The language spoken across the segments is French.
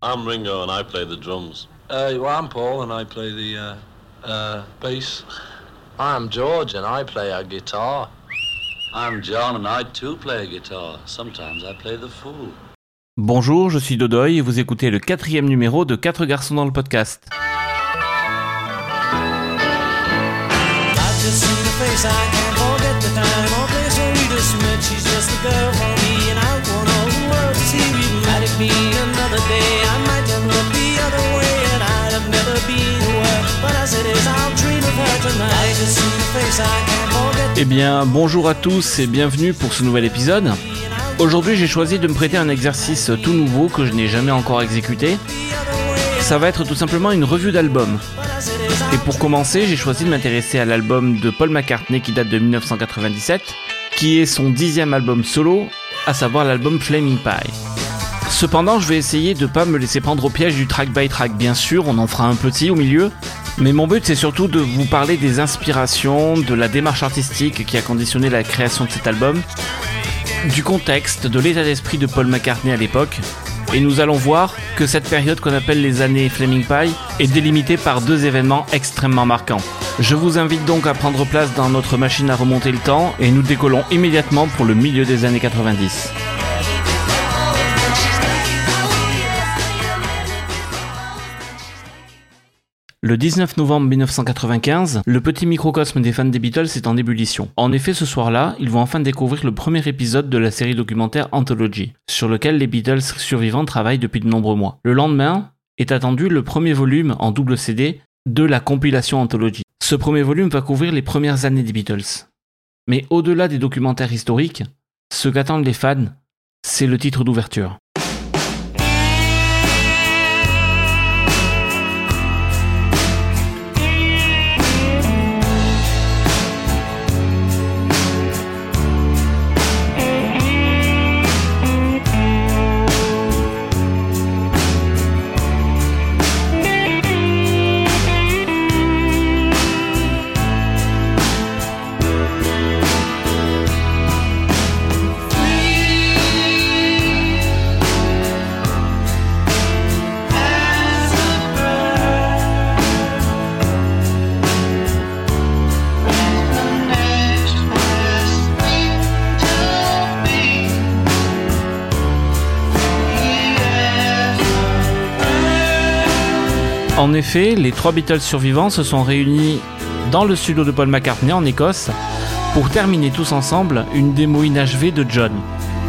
I'm Ringo and I play the drums. Uh, well, I'm Paul and I play the uh, uh, bass. I'm George and I play a guitar. I'm John and I too play a guitar. Sometimes I play the fool. Bonjour, je suis Dodoy et vous écoutez le quatrième numéro de 4 garçons dans le podcast. Eh bien, bonjour à tous et bienvenue pour ce nouvel épisode. Aujourd'hui, j'ai choisi de me prêter un exercice tout nouveau que je n'ai jamais encore exécuté. Ça va être tout simplement une revue d'album. Et pour commencer, j'ai choisi de m'intéresser à l'album de Paul McCartney qui date de 1997, qui est son dixième album solo, à savoir l'album Flaming Pie. Cependant, je vais essayer de pas me laisser prendre au piège du track by track, bien sûr, on en fera un petit au milieu, mais mon but c'est surtout de vous parler des inspirations, de la démarche artistique qui a conditionné la création de cet album, du contexte, de l'état d'esprit de Paul McCartney à l'époque, et nous allons voir que cette période qu'on appelle les années Flaming Pie est délimitée par deux événements extrêmement marquants. Je vous invite donc à prendre place dans notre machine à remonter le temps et nous décollons immédiatement pour le milieu des années 90. Le 19 novembre 1995, le petit microcosme des fans des Beatles est en ébullition. En effet, ce soir-là, ils vont enfin découvrir le premier épisode de la série documentaire Anthology, sur lequel les Beatles survivants travaillent depuis de nombreux mois. Le lendemain est attendu le premier volume en double CD de la compilation Anthology. Ce premier volume va couvrir les premières années des Beatles. Mais au-delà des documentaires historiques, ce qu'attendent les fans, c'est le titre d'ouverture. En effet, les trois Beatles survivants se sont réunis dans le studio de Paul McCartney en Écosse pour terminer tous ensemble une démo inachevée de John,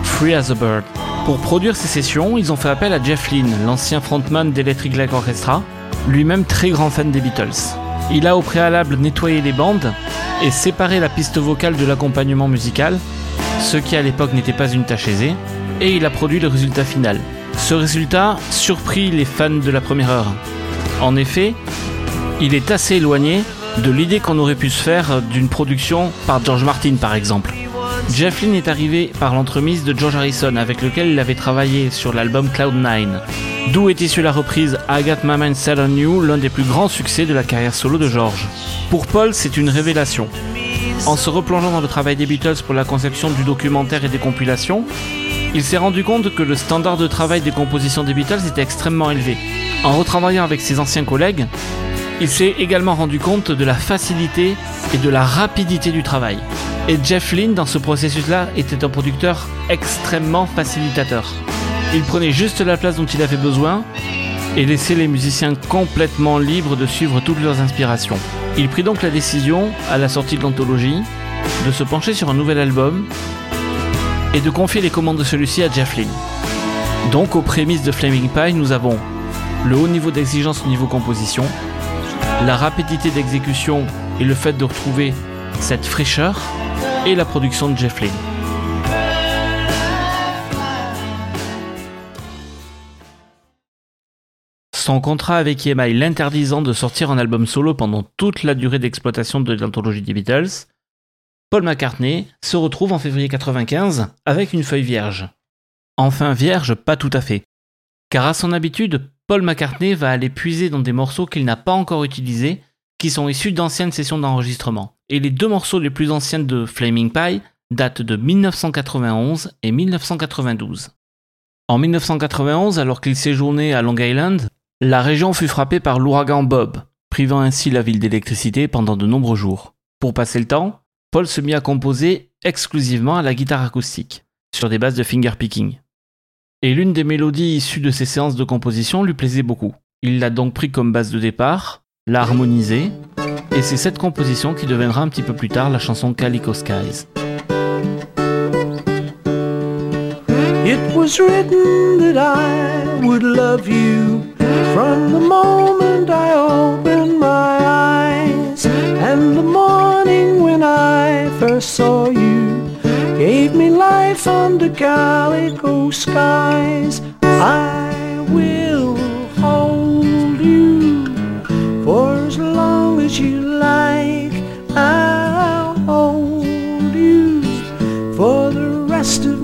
Free as a Bird. Pour produire ces sessions, ils ont fait appel à Jeff Lynne, l'ancien frontman d'Electric Light Orchestra, lui-même très grand fan des Beatles. Il a au préalable nettoyé les bandes et séparé la piste vocale de l'accompagnement musical, ce qui à l'époque n'était pas une tâche aisée, et il a produit le résultat final. Ce résultat surprit les fans de la première heure. En effet, il est assez éloigné de l'idée qu'on aurait pu se faire d'une production par George Martin par exemple. Jeff Lynne est arrivé par l'entremise de George Harrison avec lequel il avait travaillé sur l'album Cloud9, d'où est issue la reprise I Got My Mind Set on You, l'un des plus grands succès de la carrière solo de George. Pour Paul, c'est une révélation. En se replongeant dans le travail des Beatles pour la conception du documentaire et des compilations, il s'est rendu compte que le standard de travail des compositions des Beatles était extrêmement élevé. En retravaillant avec ses anciens collègues, il s'est également rendu compte de la facilité et de la rapidité du travail. Et Jeff Lynne, dans ce processus-là, était un producteur extrêmement facilitateur. Il prenait juste la place dont il avait besoin et laissait les musiciens complètement libres de suivre toutes leurs inspirations. Il prit donc la décision, à la sortie de l'anthologie, de se pencher sur un nouvel album et de confier les commandes de celui-ci à Jeff Lynne. Donc aux prémices de Flaming Pie, nous avons le haut niveau d'exigence au niveau composition, la rapidité d'exécution et le fait de retrouver cette fraîcheur, et la production de Jeff Lynne. Son contrat avec EMI l'interdisant de sortir un album solo pendant toute la durée d'exploitation de l'anthologie des Beatles, Paul McCartney se retrouve en février 1995 avec une feuille vierge. Enfin vierge, pas tout à fait. Car à son habitude, Paul McCartney va aller puiser dans des morceaux qu'il n'a pas encore utilisés, qui sont issus d'anciennes sessions d'enregistrement. Et les deux morceaux les plus anciens de Flaming Pie datent de 1991 et 1992. En 1991, alors qu'il séjournait à Long Island, la région fut frappée par l'ouragan Bob, privant ainsi la ville d'électricité pendant de nombreux jours. Pour passer le temps, Paul se mit à composer exclusivement à la guitare acoustique, sur des bases de fingerpicking. Et l'une des mélodies issues de ces séances de composition lui plaisait beaucoup. Il l'a donc pris comme base de départ, l'a harmonisée, et c'est cette composition qui deviendra un petit peu plus tard la chanson Calico Skies. It was written that I would love you from the moment I opened my eyes. And the morning when I first saw you gave me life under calico skies. I will hold you for as long as you like. I'll hold you for the rest of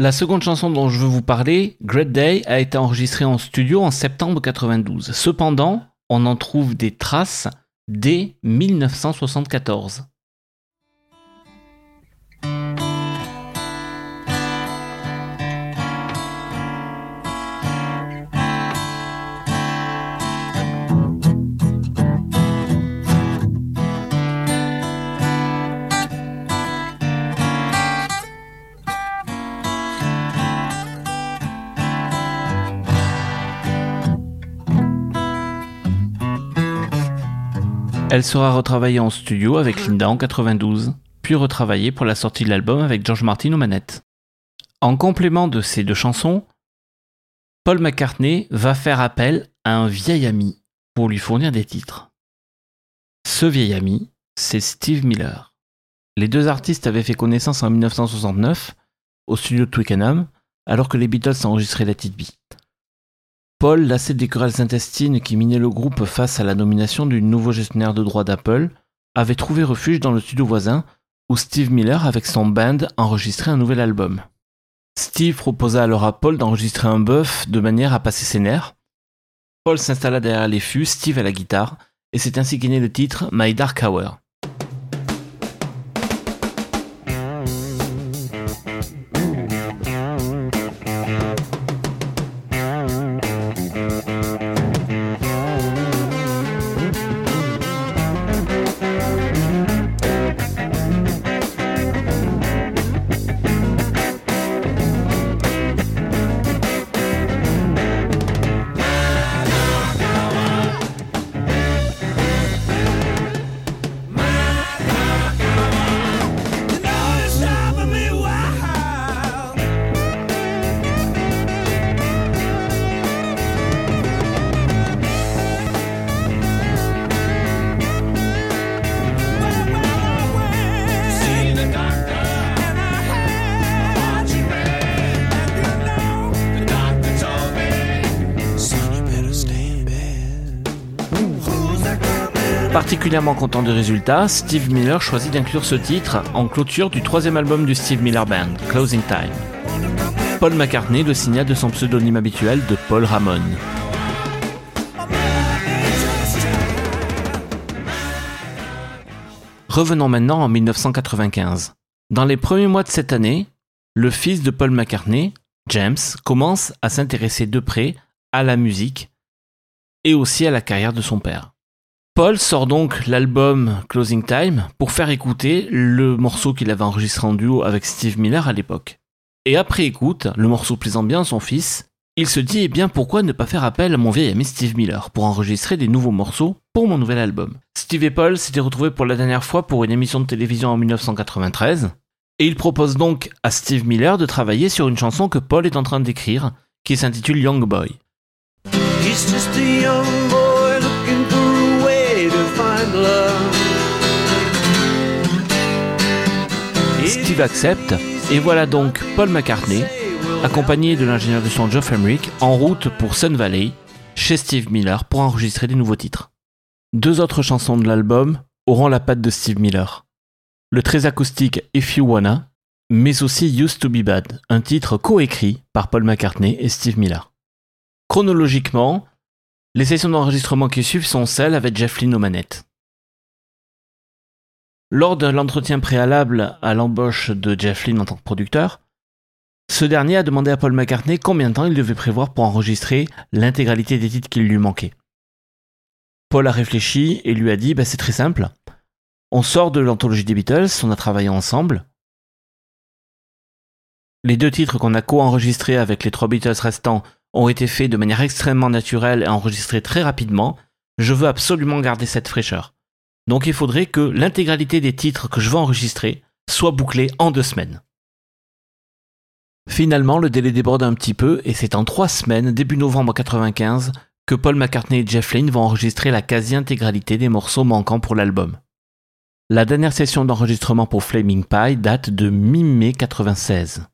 La seconde chanson dont je veux vous parler, Great Day, a été enregistrée en studio en septembre 92. Cependant, on en trouve des traces dès 1974. Elle sera retravaillée en studio avec Linda en 92, puis retravaillée pour la sortie de l'album avec George Martin aux manettes. En complément de ces deux chansons, Paul McCartney va faire appel à un vieil ami pour lui fournir des titres. Ce vieil ami, c'est Steve Miller. Les deux artistes avaient fait connaissance en 1969 au studio de Twickenham, alors que les Beatles enregistraient la It Beat. Paul, lassé des querelles intestines qui minaient le groupe face à la nomination du nouveau gestionnaire de droits d'Apple, avait trouvé refuge dans le studio voisin où Steve Miller, avec son band, enregistrait un nouvel album. Steve proposa alors à Paul d'enregistrer un buff de manière à passer ses nerfs. Paul s'installa derrière les fûts, Steve à la guitare, et c'est ainsi qu'est né le titre My Dark Hour. Particulièrement content du résultat, Steve Miller choisit d'inclure ce titre en clôture du troisième album du Steve Miller Band, Closing Time. Paul McCartney le signa de son pseudonyme habituel de Paul Ramon. Revenons maintenant en 1995. Dans les premiers mois de cette année, le fils de Paul McCartney, James, commence à s'intéresser de près à la musique et aussi à la carrière de son père. Paul sort donc l'album Closing Time pour faire écouter le morceau qu'il avait enregistré en duo avec Steve Miller à l'époque. Et après écoute, le morceau plaisant bien à son fils, il se dit eh bien pourquoi ne pas faire appel à mon vieil ami Steve Miller pour enregistrer des nouveaux morceaux pour mon nouvel album. Steve et Paul s'étaient retrouvés pour la dernière fois pour une émission de télévision en 1993, et il propose donc à Steve Miller de travailler sur une chanson que Paul est en train d'écrire, qui s'intitule Young Boy. Steve accepte, et voilà donc Paul McCartney, accompagné de l'ingénieur de son Geoff Emerick, en route pour Sun Valley, chez Steve Miller, pour enregistrer des nouveaux titres. Deux autres chansons de l'album auront la patte de Steve Miller. Le très acoustique If You Wanna, mais aussi Used to Be Bad, un titre coécrit par Paul McCartney et Steve Miller. Chronologiquement, les sessions d'enregistrement qui suivent sont celles avec Jeff Lynne aux manettes. Lors de l'entretien préalable à l'embauche de Jeff Lynne en tant que producteur, ce dernier a demandé à Paul McCartney combien de temps il devait prévoir pour enregistrer l'intégralité des titres qui lui manquaient. Paul a réfléchi et lui a dit bah, c'est très simple. On sort de l'anthologie des Beatles, on a travaillé ensemble. Les deux titres qu'on a co-enregistrés avec les trois Beatles restants ont été faits de manière extrêmement naturelle et enregistrés très rapidement. Je veux absolument garder cette fraîcheur. Donc il faudrait que l'intégralité des titres que je veux enregistrer soit bouclée en deux semaines. Finalement, le délai déborde un petit peu et c'est en trois semaines, début novembre 1995, que Paul McCartney et Jeff Lynne vont enregistrer la quasi-intégralité des morceaux manquants pour l'album. La dernière session d'enregistrement pour Flaming Pie date de mi-mai 96.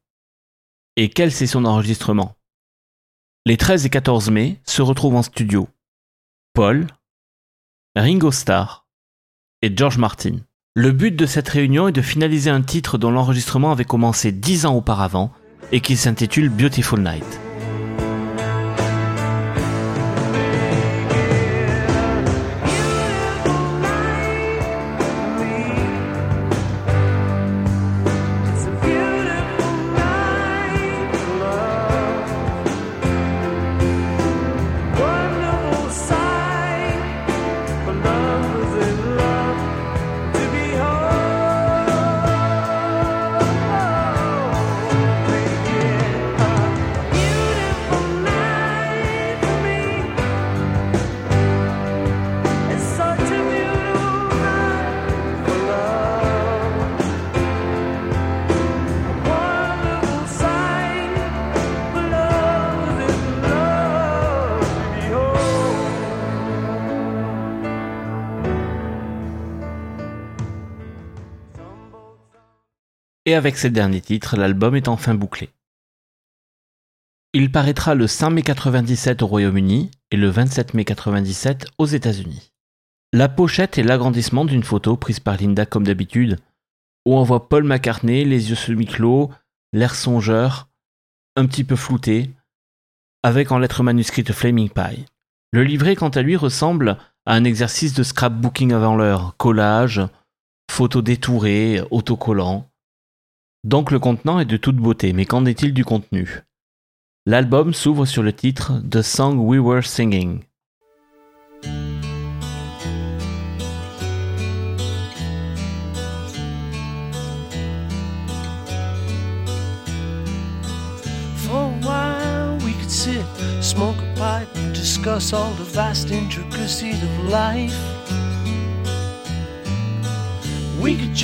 Et quelle session d'enregistrement? Les 13 et 14 mai se retrouvent en studio. Paul, Ringo Starr George Martin. Le but de cette réunion est de finaliser un titre dont l'enregistrement avait commencé dix ans auparavant et qui s'intitule Beautiful Night. Avec ces derniers titres, l'album est enfin bouclé. Il paraîtra le 5 mai 97 au Royaume-Uni et le 27 mai 97 aux États-Unis. La pochette est l'agrandissement d'une photo prise par Linda comme d'habitude, où on voit Paul McCartney, les yeux semi-clos, l'air songeur, un petit peu flouté, avec en lettres manuscrites Flaming Pie. Le livret, quant à lui, ressemble à un exercice de scrapbooking avant l'heure, collage, photos détourées, autocollants. Donc le contenant est de toute beauté, mais qu'en est-il du contenu? L'album s'ouvre sur le titre The Song We Were Singing. For a while we could sit, smoke a pipe, discuss all the vast intricacies of life. We could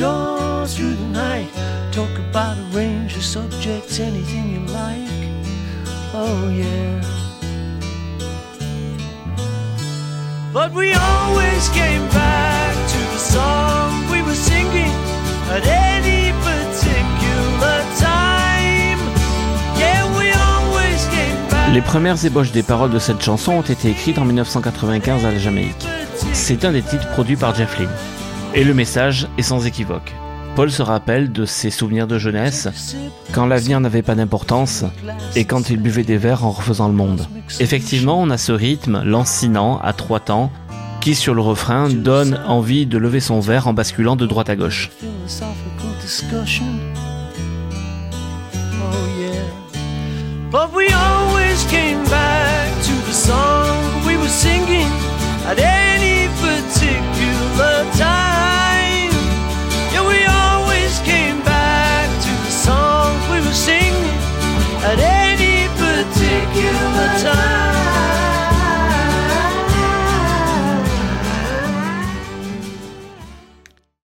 Les premières ébauches des paroles de cette chanson ont été écrites en 1995 à la Jamaïque. C'est un des titres produits par Jeff Lynne. Et le message est sans équivoque. Paul se rappelle de ses souvenirs de jeunesse, quand l'avenir n'avait pas d'importance et quand il buvait des verres en refaisant le monde. Effectivement, on a ce rythme lancinant à trois temps qui, sur le refrain, donne envie de lever son verre en basculant de droite à gauche.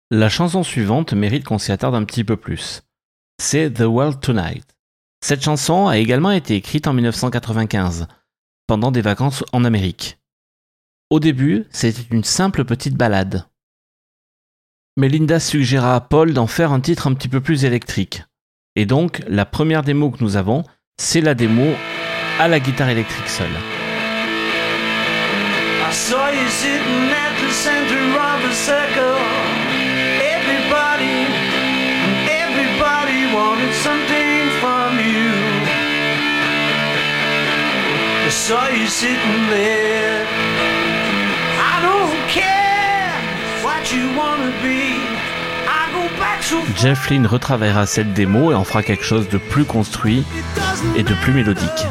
La chanson suivante mérite qu'on s'y attarde un petit peu plus. C'est The World Tonight. Cette chanson a également été écrite en 1995, pendant des vacances en Amérique. Au début, c'était une simple petite balade. Mais Linda suggéra à Paul d'en faire un titre un petit peu plus électrique. Et donc, la première démo que nous avons, c'est la démo à la guitare électrique seule. Everybody, everybody wanted something from you. I saw you sitting there. I don't care what you wanna be. Jeff Lynne retravaillera cette démo et en fera quelque chose de plus construit et de plus mélodique.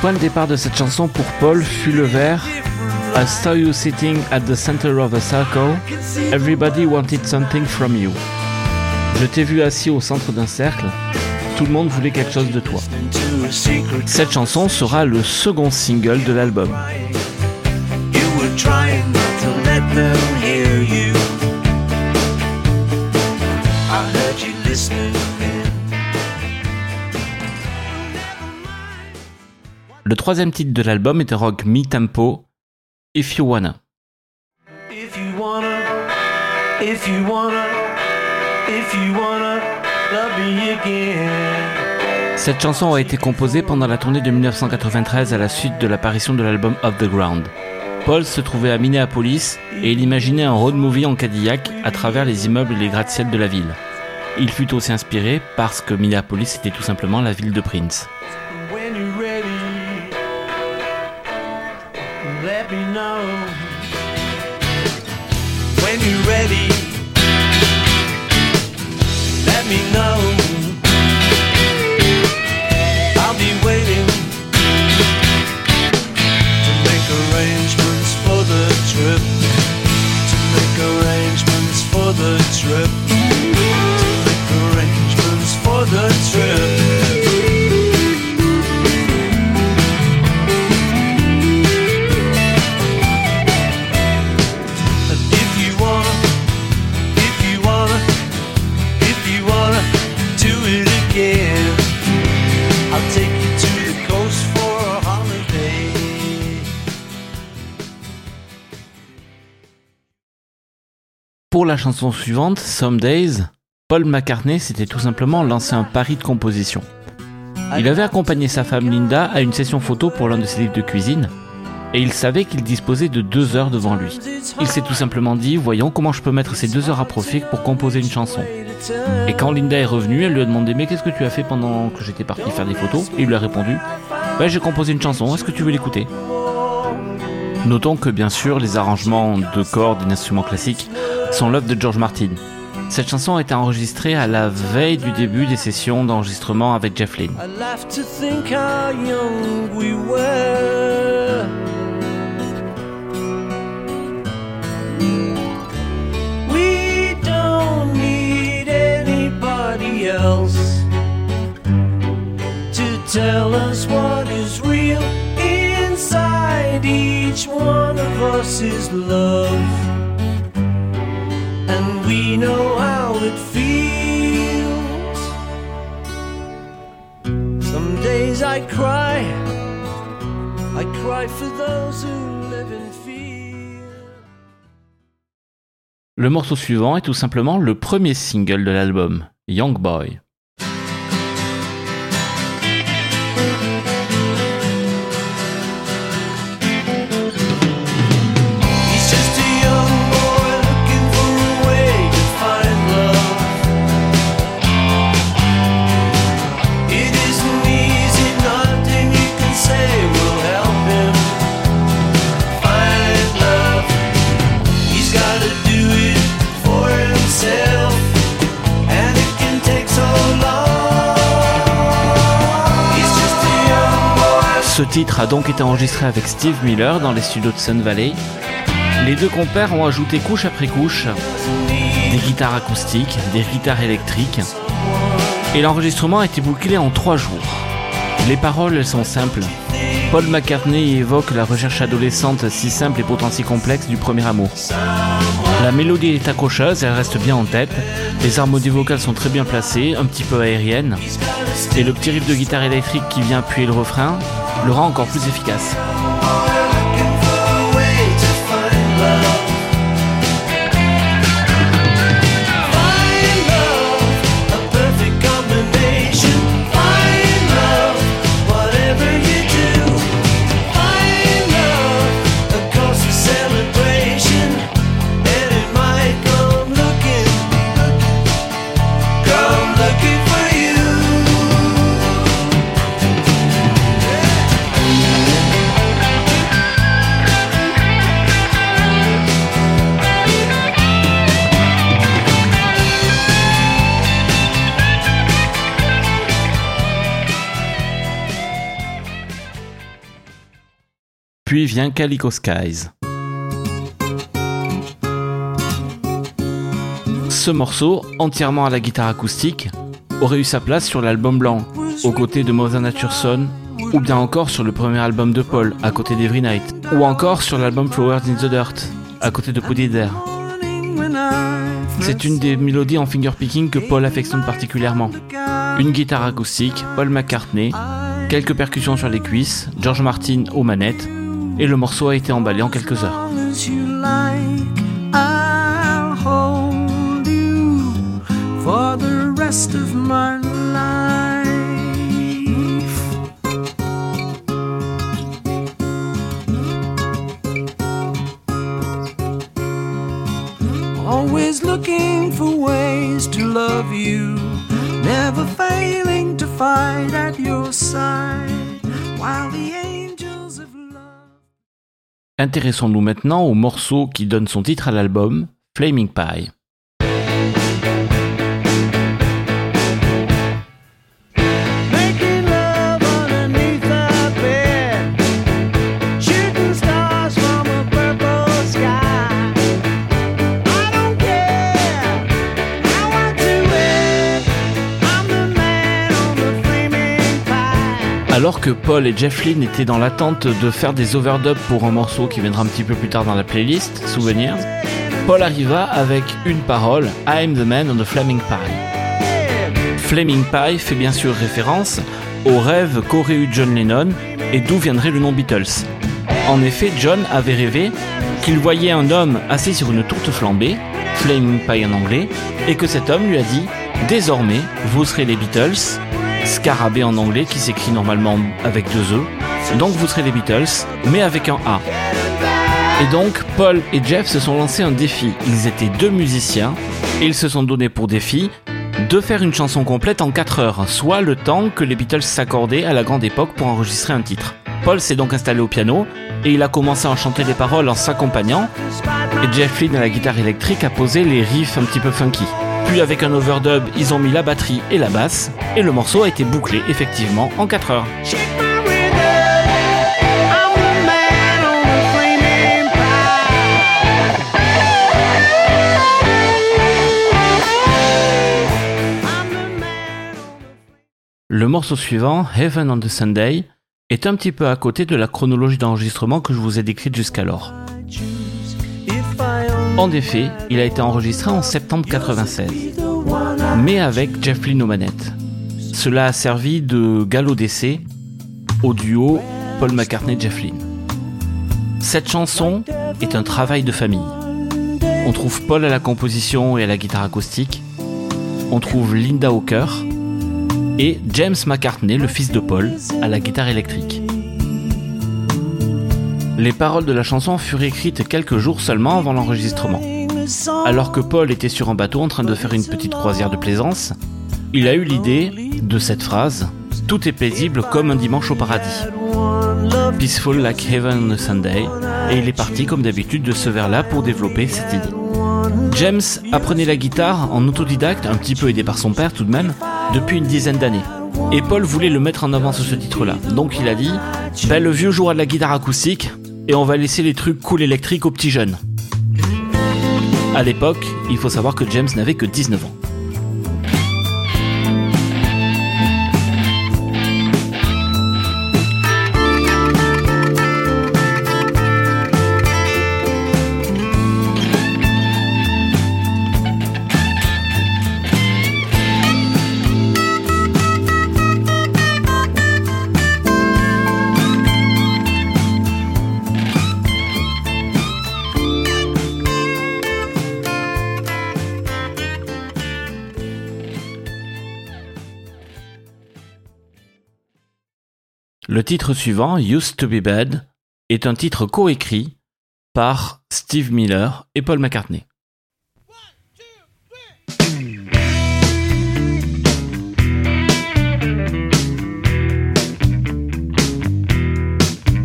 Point de départ de cette chanson pour Paul fut le vers I saw you sitting at the center of a circle. Everybody wanted something from you. Je t'ai vu assis au centre d'un cercle. Tout le monde voulait quelque chose de toi. Cette chanson sera le second single de l'album. Le troisième titre de l'album était rock mi-tempo, If You Wanna. If you wanna, if you wanna, if you wanna love me again. Cette chanson a été composée pendant la tournée de 1993 à la suite de l'apparition de l'album Off the Ground. Paul se trouvait à Minneapolis et il imaginait un road movie en Cadillac à travers les immeubles et les gratte-ciel de la ville. Il fut aussi inspiré parce que Minneapolis était tout simplement la ville de Prince. Let me know. When you're ready, let me know. I'll be waiting to make arrangements for the trip. To make arrangements for the trip. To make arrangements for the trip. Pour la chanson suivante, Some Days, Paul McCartney s'était tout simplement lancé un pari de composition. Il avait accompagné sa femme Linda à une session photo pour l'un de ses livres de cuisine, et il savait qu'il disposait de deux heures devant lui. Il s'est tout simplement dit, voyons comment je peux mettre ces deux heures à profit pour composer une chanson. Et quand Linda est revenue, elle lui a demandé mais qu'est-ce que tu as fait pendant que j'étais parti faire des photos? Et il lui a répondu, bah j'ai composé une chanson, est-ce que tu veux l'écouter? Notons que bien sûr les arrangements de cordes et d'instruments classiques sont l'œuvre de George Martin. Cette chanson a été enregistrée à la veille du début des sessions d'enregistrement avec Jeff Lynne. Tell us what is real inside each one of us is love. And we know how it feels. Some days I cry, I cry for those who live in fear. Le morceau suivant est tout simplement le premier single de l'album, Young Boy. Ce titre a donc été enregistré avec Steve Miller dans les studios de Sun Valley. Les deux compères ont ajouté couche après couche des guitares acoustiques, des guitares électriques, et l'enregistrement a été bouclé en trois jours. Les paroles, elles sont simples. Paul McCartney évoque la recherche adolescente si simple et pourtant si complexe du premier amour. La mélodie est accrocheuse, elle reste bien en tête, les harmonies vocales sont très bien placées, un petit peu aériennes, et le petit riff de guitare électrique qui vient appuyer le refrain le rend encore plus efficace. Vient Calico Skies. Ce morceau, entièrement à la guitare acoustique, aurait eu sa place sur l'album blanc, aux côtés de Mother Nature Son, ou bien encore sur le premier album de Paul, à côté d'Every Night, ou encore sur l'album Flowers in the Dirt, à côté de It There. C'est une des mélodies en fingerpicking que Paul affectionne particulièrement. Une guitare acoustique, Paul McCartney, quelques percussions sur les cuisses, George Martin aux manettes, et le morceau a été emballé en quelques heures. Always looking for ways to love you, never failing to fight at Intéressons-nous maintenant au morceau qui donne son titre à l'album, Flaming Pie. Alors que Paul et Jeff Lynne étaient dans l'attente de faire des overdubs pour un morceau qui viendra un petit peu plus tard dans la playlist, Souvenirs, Paul arriva avec une parole, I'm the man on the Flaming Pie. Flaming Pie fait bien sûr référence au rêve qu'aurait eu John Lennon et d'où viendrait le nom Beatles. En effet, John avait rêvé qu'il voyait un homme assis sur une tourte flambée, Flaming Pie en anglais, et que cet homme lui a dit Désormais, vous serez les Beatles, Scarabée en anglais qui s'écrit normalement avec deux E, donc vous serez les Beatles, mais avec un A. Et donc, Paul et Jeff se sont lancés un défi. Ils étaient deux musiciens et ils se sont donnés pour défi de faire une chanson complète en 4 heures, soit le temps que les Beatles s'accordaient à la grande époque pour enregistrer un titre. Paul s'est donc installé au piano et il a commencé à en chanter les paroles en s'accompagnant et Jeff Lynne à la guitare électrique a posé les riffs un petit peu funky. Puis avec un overdub, ils ont mis la batterie et la basse et le morceau a été bouclé effectivement en 4 heures. Le morceau suivant, Heaven on the Sunday, est un petit peu à côté de la chronologie d'enregistrement que je vous ai décrite jusqu'alors. En effet, il a été enregistré en septembre 96, the one I mais avec Jeff Lynne aux manettes. Cela a servi de galop d'essai au duo Paul McCartney-Jeff Lynne. Cette chanson est un travail de famille. On trouve Paul à la composition et à la guitare acoustique. On trouve Linda au chœur. Et James McCartney, le fils de Paul, à la guitare électrique. Les paroles de la chanson furent écrites quelques jours seulement avant l'enregistrement. Alors que Paul était sur un bateau en train de faire une petite croisière de plaisance, il a eu l'idée de cette phrase Tout est paisible comme un dimanche au paradis. Peaceful like heaven on a Sunday, et il est parti comme d'habitude de ce vers-là pour développer cette idée. James apprenait la guitare en autodidacte, un petit peu aidé par son père tout de même, depuis une dizaine d'années. Et Paul voulait le mettre en avant sur ce titre-là. Donc il a dit ben, le vieux jouera de la guitare acoustique et on va laisser les trucs cool électriques aux petits jeunes. À l'époque, il faut savoir que James n'avait que 19 ans. Le titre suivant, Used to be Bad, est un titre coécrit par Steve Miller et Paul McCartney.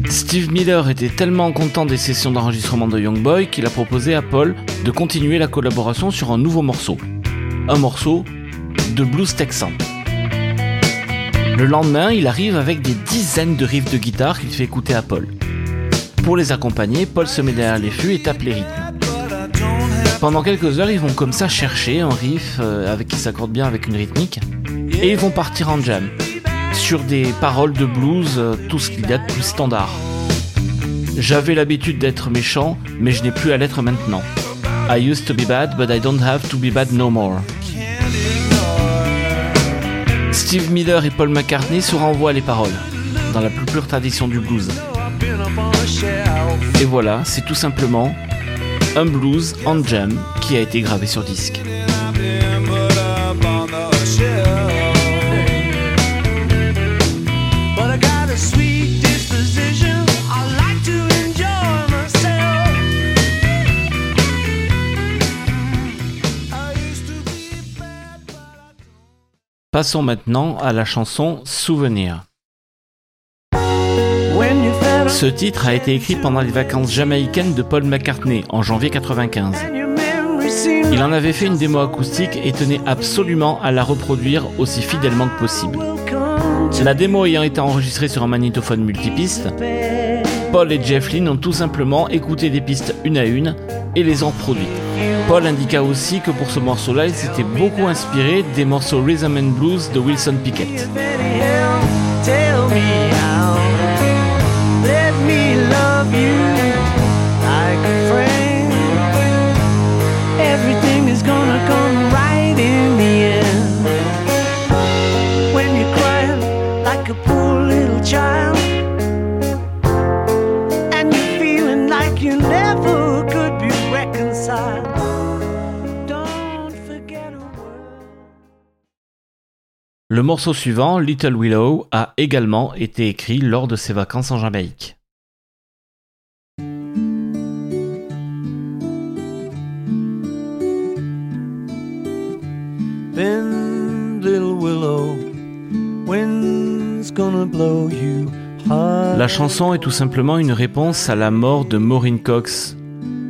Steve Miller était tellement content des sessions d'enregistrement de Young Boy qu'il a proposé à Paul de continuer la collaboration sur un nouveau morceau. Un morceau de blues texan. Le lendemain, il arrive avec des dizaines de riffs de guitare qu'il fait écouter à Paul. Pour les accompagner, Paul se met derrière les fûts et tape les rythmes. Pendant quelques heures, ils vont comme ça chercher un riff euh, avec qui s'accorde bien avec une rythmique, et ils vont partir en jam sur des paroles de blues, euh, tout ce qu'il y a de plus standard. J'avais l'habitude d'être méchant, mais je n'ai plus à l'être maintenant. I used to be bad, but I don't have to be bad no more. Steve Miller et Paul McCartney se renvoient les paroles, dans la plus pure tradition du blues. Et voilà, c'est tout simplement un blues en jam qui a été gravé sur disque. Passons maintenant à la chanson Souvenir. Ce titre a été écrit pendant les vacances jamaïcaines de Paul McCartney en janvier 95. Il en avait fait une démo acoustique et tenait absolument à la reproduire aussi fidèlement que possible. La démo ayant été enregistrée sur un magnétophone multipiste, Paul et Jeff Lynne ont tout simplement écouté des pistes une à une et les ont reproduites. Paul indiqua aussi que pour ce morceau-là, il s'était beaucoup inspiré des morceaux Rhythm and Blues de Wilson Pickett. Le morceau suivant, Little Willow, a également été écrit lors de ses vacances en Jamaïque. La chanson est tout simplement une réponse à la mort de Maureen Cox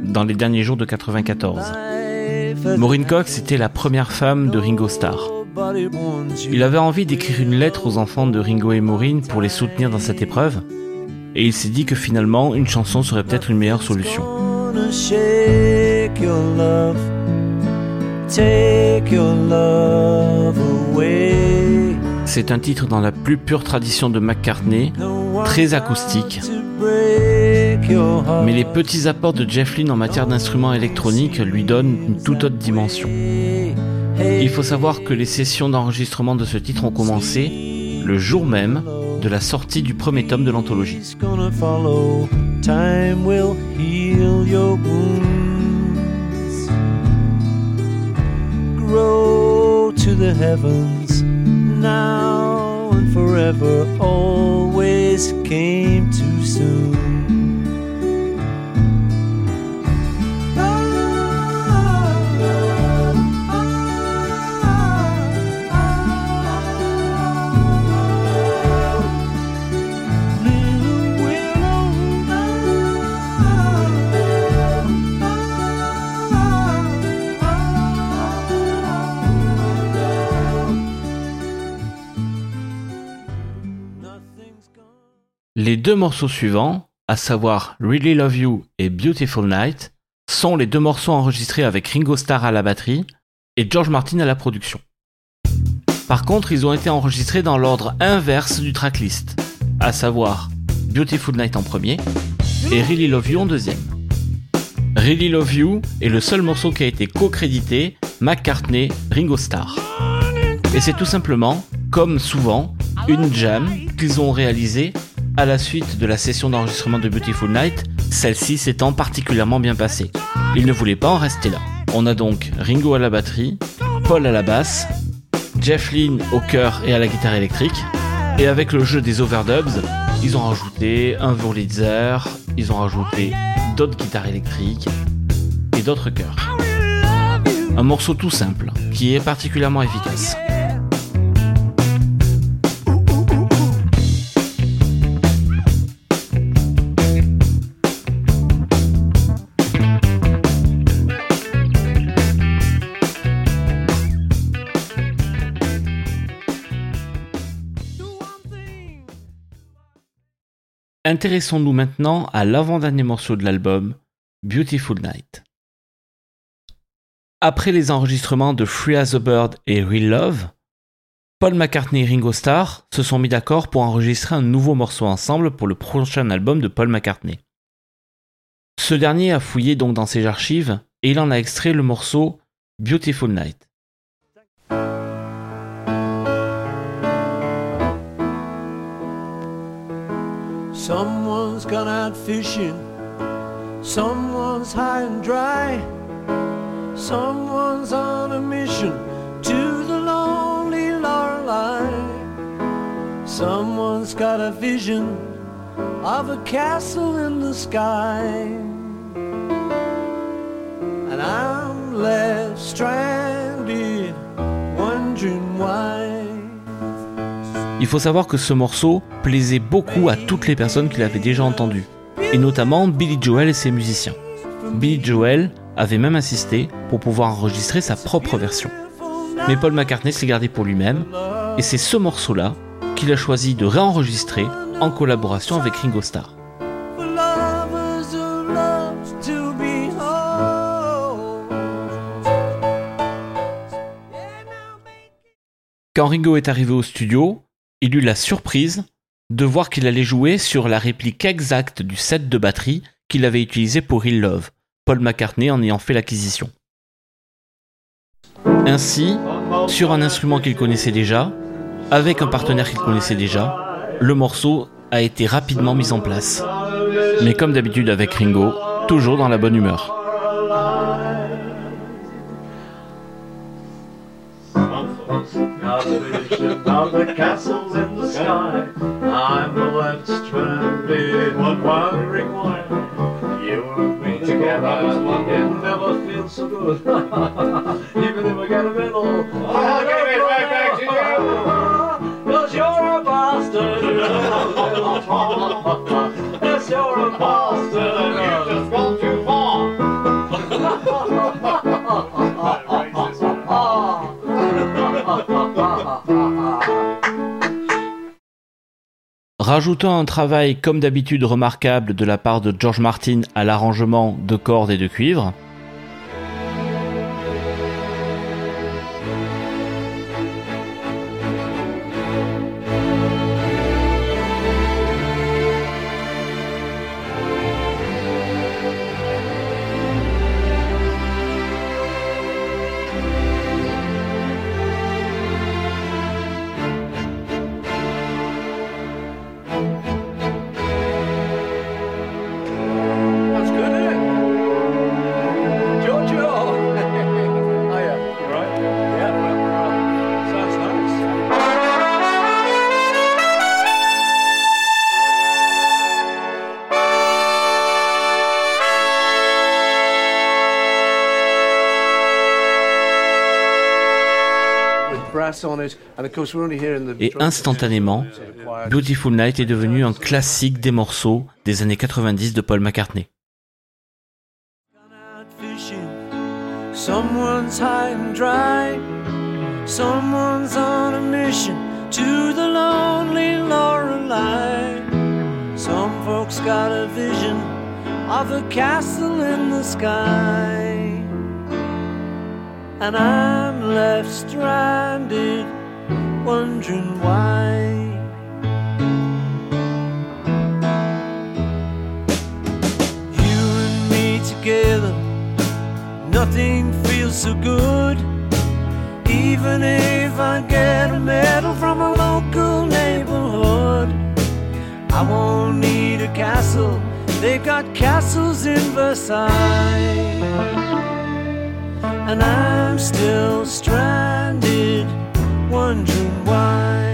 dans les derniers jours de 94. Maureen Cox était la première femme de Ringo Starr. Il avait envie d'écrire une lettre aux enfants de Ringo et Maureen pour les soutenir dans cette épreuve, et il s'est dit que finalement une chanson serait peut-être une meilleure solution. C'est un titre dans la plus pure tradition de McCartney, très acoustique. Mais les petits apports de Jeff Lynne en matière d'instruments électroniques lui donnent une toute autre dimension. Il faut savoir que les sessions d'enregistrement de ce titre ont commencé le jour même de la sortie du premier tome de l'anthologie. Les deux morceaux suivants, à savoir Really Love You et Beautiful Night, sont les deux morceaux enregistrés avec Ringo Starr à la batterie et George Martin à la production. Par contre, ils ont été enregistrés dans l'ordre inverse du tracklist, à savoir Beautiful Night en premier et Really Love You en deuxième. Really Love You est le seul morceau qui a été co-crédité McCartney-Ringo Starr. Et c'est tout simplement, comme souvent, une jam qu'ils ont réalisée à la suite de la session d'enregistrement de Beautiful Night, celle-ci s'étant particulièrement bien passée. Ils ne voulaient pas en rester là. On a donc Ringo à la batterie, Paul à la basse, Jeff Lynne au chœur et à la guitare électrique, et avec le jeu des overdubs, ils ont rajouté un Wurlitzer, ils ont rajouté d'autres guitares électriques et d'autres chœurs. Un morceau tout simple, qui est particulièrement efficace. Intéressons-nous maintenant à l'avant-dernier morceau de l'album, Beautiful Night. Après les enregistrements de Free as a Bird et Real Love, Paul McCartney et Ringo Starr se sont mis d'accord pour enregistrer un nouveau morceau ensemble pour le prochain album de Paul McCartney. Ce dernier a fouillé donc dans ses archives et il en a extrait le morceau Beautiful Night. Someone's gone out fishing. Someone's high and dry. Someone's on a mission to the lonely Lorelei. Someone's got a vision of a castle in the sky. And I'm left stranded, Il faut savoir que ce morceau plaisait beaucoup à toutes les personnes qui l'avaient déjà entendu, et notamment Billy Joel et ses musiciens. Billy Joel avait même insisté pour pouvoir enregistrer sa propre version. Mais Paul McCartney s'est gardé pour lui-même, et c'est ce morceau-là qu'il a choisi de réenregistrer en collaboration avec Ringo Starr. Quand Ringo est arrivé au studio, il eut la surprise de voir qu'il allait jouer sur la réplique exacte du set de batterie qu'il avait utilisé pour Real Love, Paul McCartney en ayant fait l'acquisition. Ainsi, sur un instrument qu'il connaissait déjà, avec un partenaire qu'il connaissait déjà, le morceau a été rapidement mis en place. Mais comme d'habitude avec Ringo, toujours dans la bonne humeur. Got a vision of the castles in the sky. I'm the left stranded, one wondering why. You and me together, it never feels so good. Rajoutant un travail comme d'habitude remarquable de la part de George Martin à l'arrangement de cordes et de cuivre, et instantanément, Beautiful Night est devenu un classique des morceaux des années 90 de Paul McCartney. out fishing. Someone's high and dry. Someone's on a mission to the lonely Lorelei. Some folks got a vision of a castle in the sky. And I'm left stranded, wondering why. You and me together, nothing feels so good. Even if I get a medal from a local neighborhood, I won't need a castle. They've got castles in Versailles. And I'm still stranded, wondering why.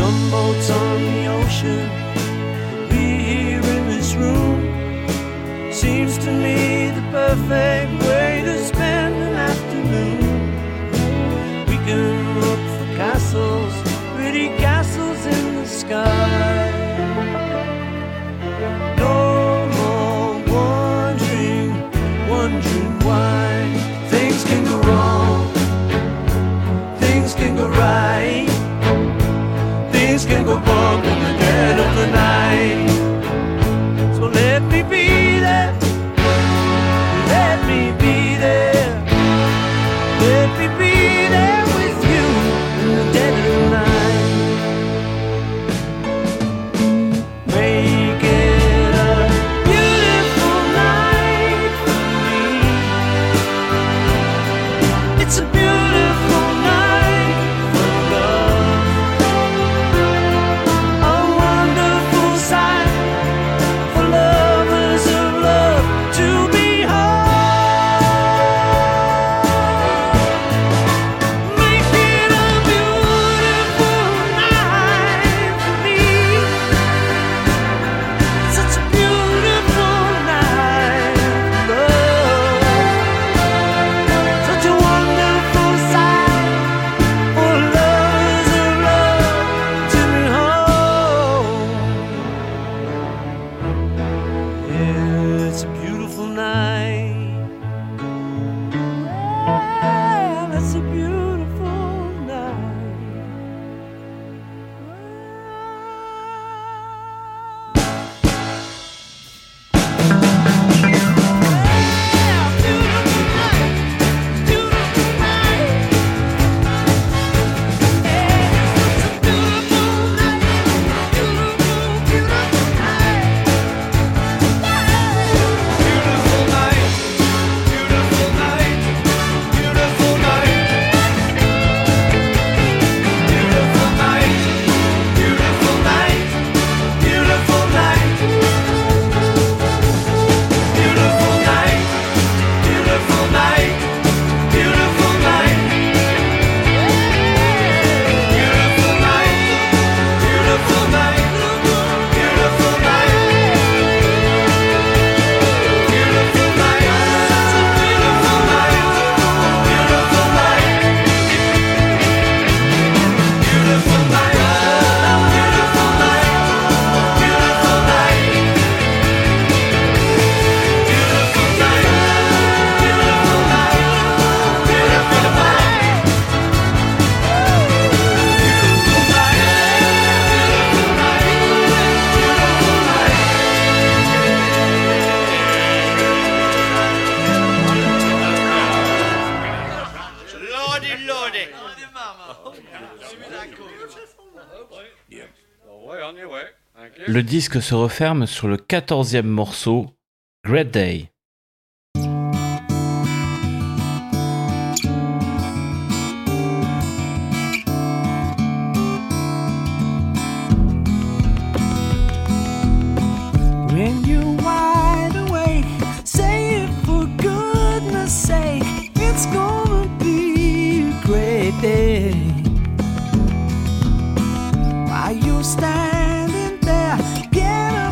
Sunboats on the ocean, we here in this room. Seems to me the perfect way to spend an afternoon. We can look for castles, pretty castles in the sky. Le disque se referme sur le quatorzième morceau, Great Day.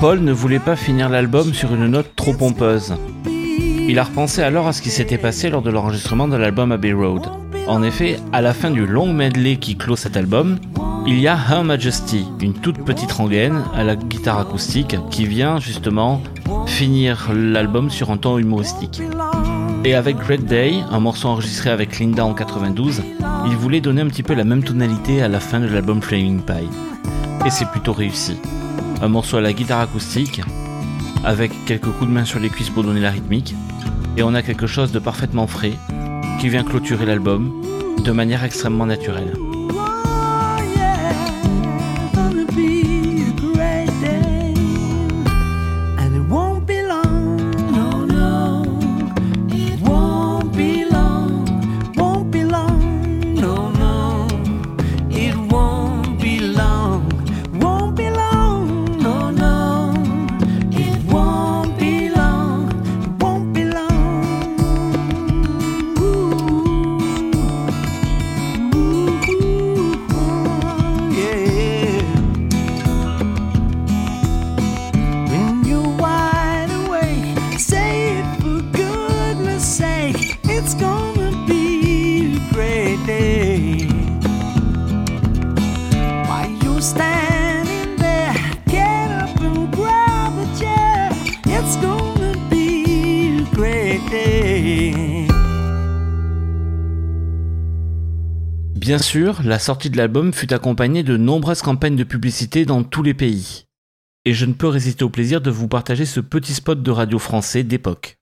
Paul ne voulait pas finir l'album sur une note trop pompeuse. Il a repensé alors à ce qui s'était passé lors de l'enregistrement de l'album Abbey Road. En effet, à la fin du long medley qui clôt cet album, il y a Her Majesty, une toute petite rengaine à la guitare acoustique qui vient justement finir l'album sur un ton humoristique. Et avec Great Day, un morceau enregistré avec Linda en 92, il voulait donner un petit peu la même tonalité à la fin de l'album Flaming Pie. Et c'est plutôt réussi. Un morceau à la guitare acoustique, avec quelques coups de main sur les cuisses pour donner la rythmique, et on a quelque chose de parfaitement frais qui vient clôturer l'album de manière extrêmement naturelle. Bien sûr, la sortie de l'album fut accompagnée de nombreuses campagnes de publicité dans tous les pays. Et je ne peux résister au plaisir de vous partager ce petit spot de radio français d'époque.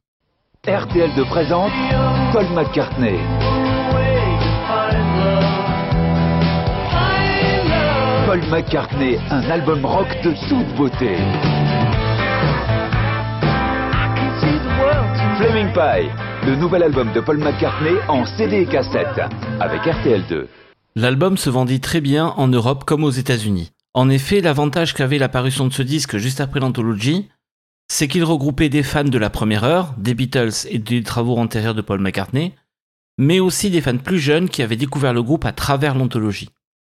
RTL2 présente Paul McCartney. Paul McCartney, un album rock de toute beauté. Flaming Pie, le nouvel album de Paul McCartney en CD et cassette, avec RTL2. L'album se vendit très bien en Europe comme aux États-Unis. En effet, l'avantage qu'avait la parution de ce disque juste après l'anthologie, c'est qu'il regroupait des fans de la première heure, des Beatles et des travaux antérieurs de Paul McCartney, mais aussi des fans plus jeunes qui avaient découvert le groupe à travers l'anthologie.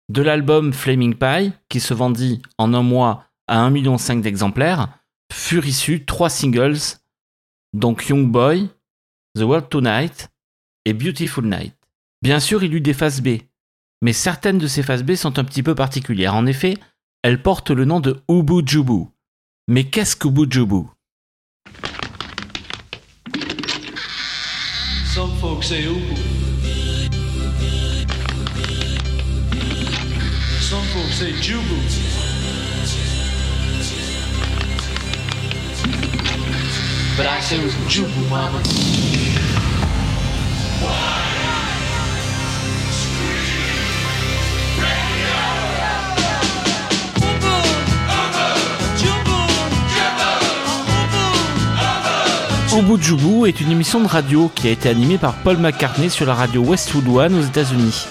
De l'album Flaming Pie, qui se vendit en un mois à 1,5 million d'exemplaires, furent issus trois singles, donc Young Boy, The World Tonight et Beautiful Night. Bien sûr, il eut des phases B, mais certaines de ces phases B sont un petit peu particulières. En effet, elles portent le nom de Ubu Jubu. Mais qu'est-ce que Ubu Jubu Some folks say ubu. Some folks say jubu. But I say it was jubu, mama. Ubu Jubu est une émission de radio qui a été animée par Paul McCartney sur la radio Westwood One aux États-Unis,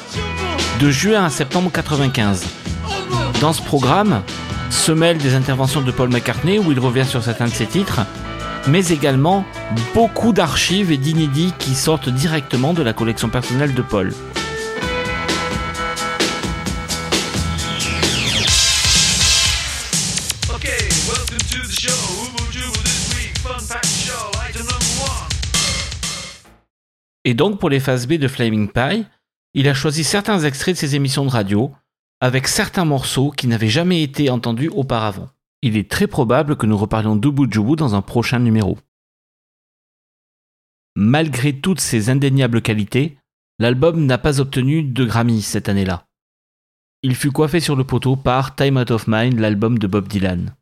de juin à septembre 95. Dans ce programme, se mêlent des interventions de Paul McCartney où il revient sur certains de ses titres, mais également beaucoup d'archives et d'inédits qui sortent directement de la collection personnelle de Paul. Et donc pour les phases B de Flaming Pie, il a choisi certains extraits de ses émissions de radio, avec certains morceaux qui n'avaient jamais été entendus auparavant. Il est très probable que nous reparlions d'Ubu dans un prochain numéro. Malgré toutes ses indéniables qualités, l'album n'a pas obtenu de Grammy cette année-là. Il fut coiffé sur le poteau par Time Out of Mind, l'album de Bob Dylan.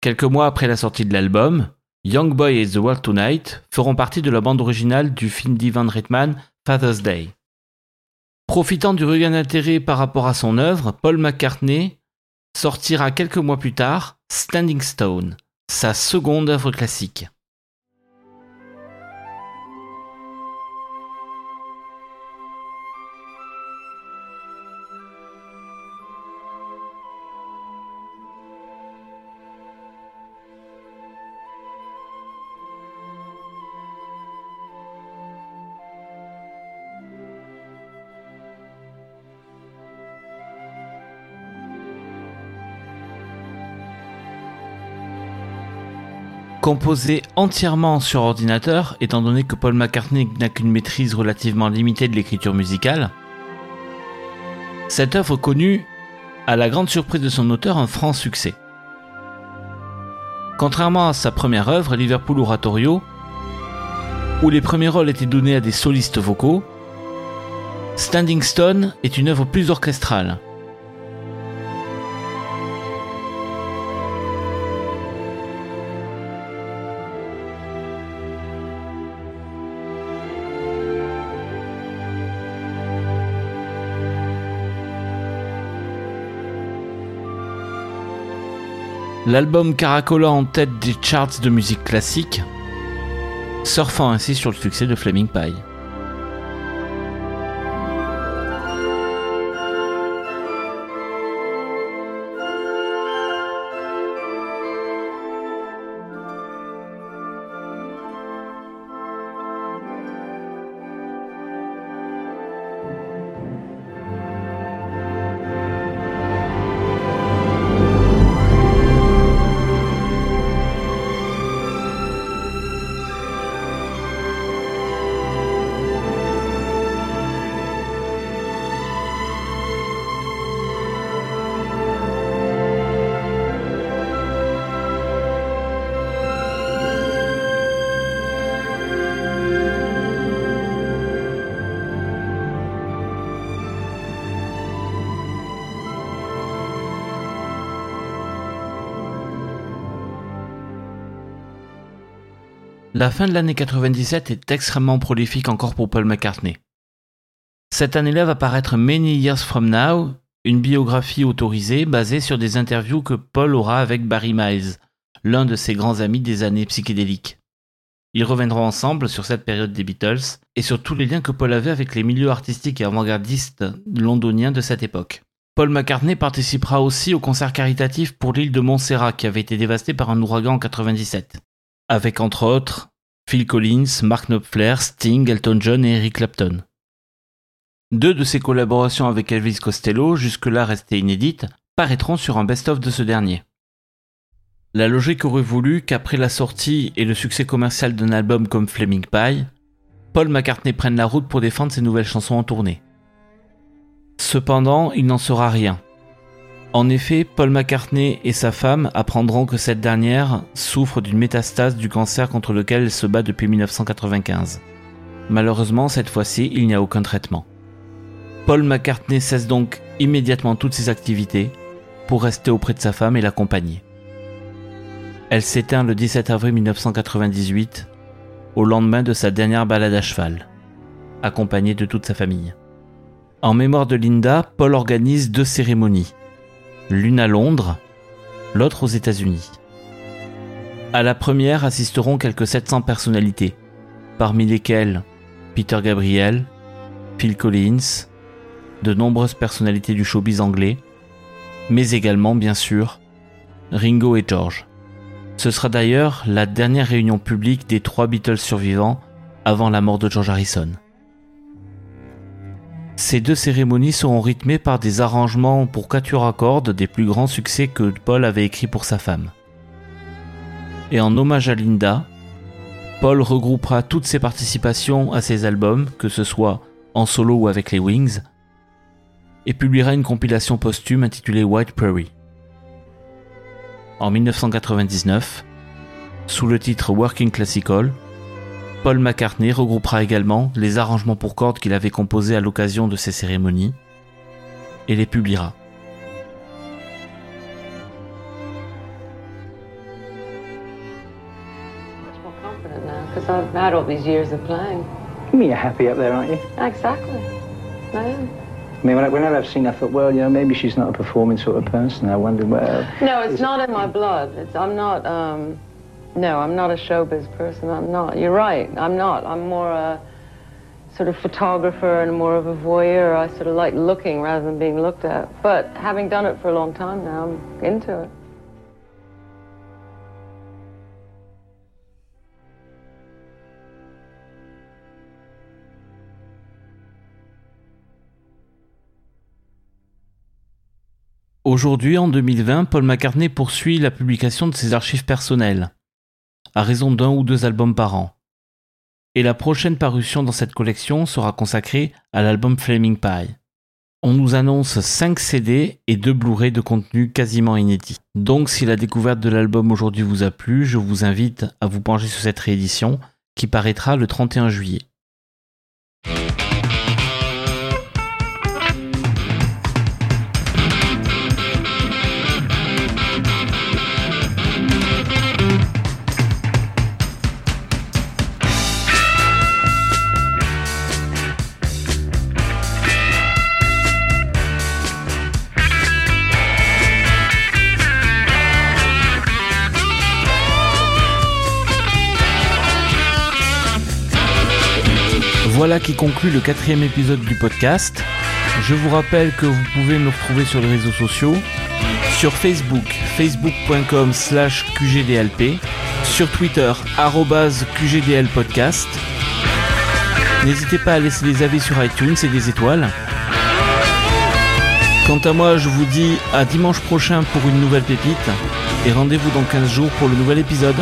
Quelques mois après la sortie de l'album, Young Boy et The World Tonight feront partie de la bande originale du film d'Ivan Reitman, Father's Day. Profitant du regain d'intérêt par rapport à son œuvre, Paul McCartney sortira quelques mois plus tard Standing Stone, sa seconde œuvre classique. Composé entièrement sur ordinateur, étant donné que Paul McCartney n'a qu'une maîtrise relativement limitée de l'écriture musicale, cette œuvre connut, à la grande surprise de son auteur, un franc succès. Contrairement à sa première œuvre, Liverpool Oratorio, où les premiers rôles étaient donnés à des solistes vocaux, Standing Stone est une œuvre plus orchestrale. L'album caracola en tête des charts de musique classique, surfant ainsi sur le succès de Flaming Pie. La fin de l'année 97 est extrêmement prolifique encore pour Paul McCartney. Cette année-là va paraître Many Years From Now, une biographie autorisée basée sur des interviews que Paul aura avec Barry Miles, l'un de ses grands amis des années psychédéliques. Ils reviendront ensemble sur cette période des Beatles et sur tous les liens que Paul avait avec les milieux artistiques et avant-gardistes londoniens de cette époque. Paul McCartney participera aussi au concert caritatif pour l'île de Montserrat qui avait été dévastée par un ouragan en 97, avec entre autres Phil Collins, Mark Knopfler, Sting, Elton John et Eric Clapton. Deux de ses collaborations avec Elvis Costello, jusque-là restées inédites, paraîtront sur un best-of de ce dernier. La logique aurait voulu qu'après la sortie et le succès commercial d'un album comme Flaming Pie, Paul McCartney prenne la route pour défendre ses nouvelles chansons en tournée. Cependant, il n'en sera rien. En effet, Paul McCartney et sa femme apprendront que cette dernière souffre d'une métastase du cancer contre lequel elle se bat depuis 1995. Malheureusement, cette fois-ci, il n'y a aucun traitement. Paul McCartney cesse donc immédiatement toutes ses activités pour rester auprès de sa femme et l'accompagner. Elle s'éteint le 17 avril 1998, au lendemain de sa dernière balade à cheval, accompagnée de toute sa famille. En mémoire de Linda, Paul organise deux cérémonies, l'une à Londres, l'autre aux États-Unis. À la première assisteront quelques 700 personnalités, parmi lesquelles Peter Gabriel, Phil Collins, de nombreuses personnalités du showbiz anglais, mais également, bien sûr, Ringo et George. Ce sera d'ailleurs la dernière réunion publique des trois Beatles survivants avant la mort de George Harrison. Ces deux cérémonies seront rythmées par des arrangements pour quatuor à cordes des plus grands succès que Paul avait écrits pour sa femme. Et en hommage à Linda, Paul regroupera toutes ses participations à ses albums, que ce soit en solo ou avec les Wings, et publiera une compilation posthume intitulée White Prairie. En 1999, sous le titre Working Classical, Paul McCartney regroupera également les arrangements pour cordes qu'il avait composés à l'occasion de ces cérémonies et les publiera. much more confident now because I've had all these years of playing. I mean, you're happy up there, aren't you? Exactly. I am. I mean, when I- whenever I've seen her, I thought, well, you know, maybe she's not a performing sort of person. I wondered, well, No, it's not in my blood. It's I'm not. Um, no, I'm not a showbiz person. I'm not. You're right. I'm not. I'm more a sort of photographer and more of a voyeur. I sort of like looking rather than being looked at. But having done it for a long time now, I'm into it. Aujourd'hui, en 2020, Paul McCartney poursuit la publication de ses archives personnelles, à raison d'un ou deux albums par an. Et la prochaine parution dans cette collection sera consacrée à l'album Flaming Pie. On nous annonce 5 CD et 2 Blu-ray de contenu quasiment inédit. Donc si la découverte de l'album aujourd'hui vous a plu, je vous invite à vous pencher sur cette réédition qui paraîtra le 31 juillet. Voilà qui conclut le quatrième épisode du podcast. Je vous rappelle que vous pouvez me retrouver sur les réseaux sociaux, sur Facebook, facebook.com slash QGDLP, sur Twitter, arrobase QGDLpodcast. N'hésitez pas à laisser des avis sur iTunes et des étoiles. Quant à moi, je vous dis à dimanche prochain pour une nouvelle pépite et rendez-vous dans 15 jours pour le nouvel épisode.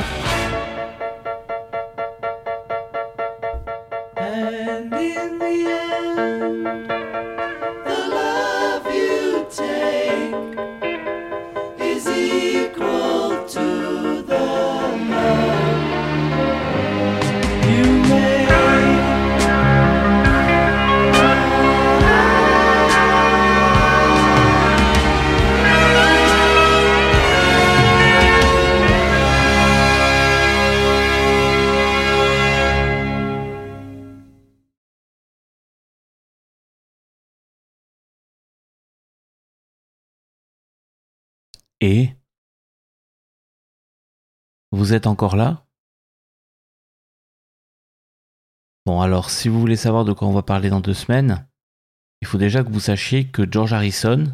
Et Vous êtes encore là? Bon alors, si vous voulez savoir de quoi on va parler dans deux semaines, il faut déjà que vous sachiez que George Harrison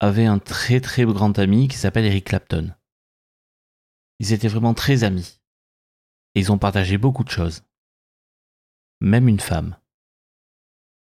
avait un très très grand ami qui s'appelle Eric Clapton. Ils étaient vraiment très amis. Et ils ont partagé beaucoup de choses. Même une femme.